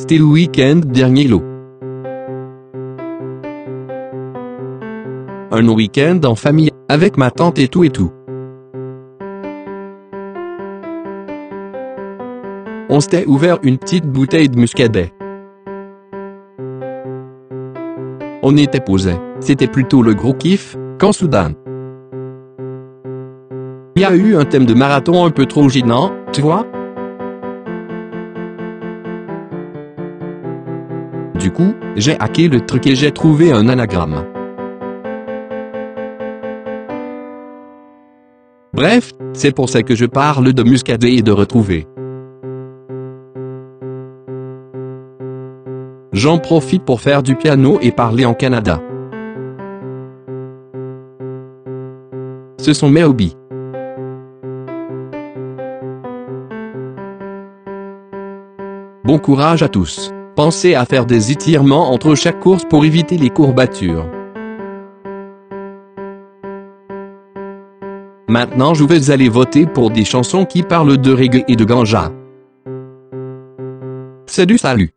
C'était le week-end dernier lot. Un week-end en famille, avec ma tante et tout et tout. On s'était ouvert une petite bouteille de muscadet. On était posé. C'était plutôt le gros kiff, quand soudain. Il y a eu un thème de marathon un peu trop gênant, tu vois Du coup, j'ai hacké le truc et j'ai trouvé un anagramme. Bref, c'est pour ça que je parle de muscadet et de retrouver. J'en profite pour faire du piano et parler en Canada. Ce sont mes hobbies. Bon courage à tous. Pensez à faire des étirements entre chaque course pour éviter les courbatures. Maintenant je vais aller voter pour des chansons qui parlent de reggae et de ganja. Salut salut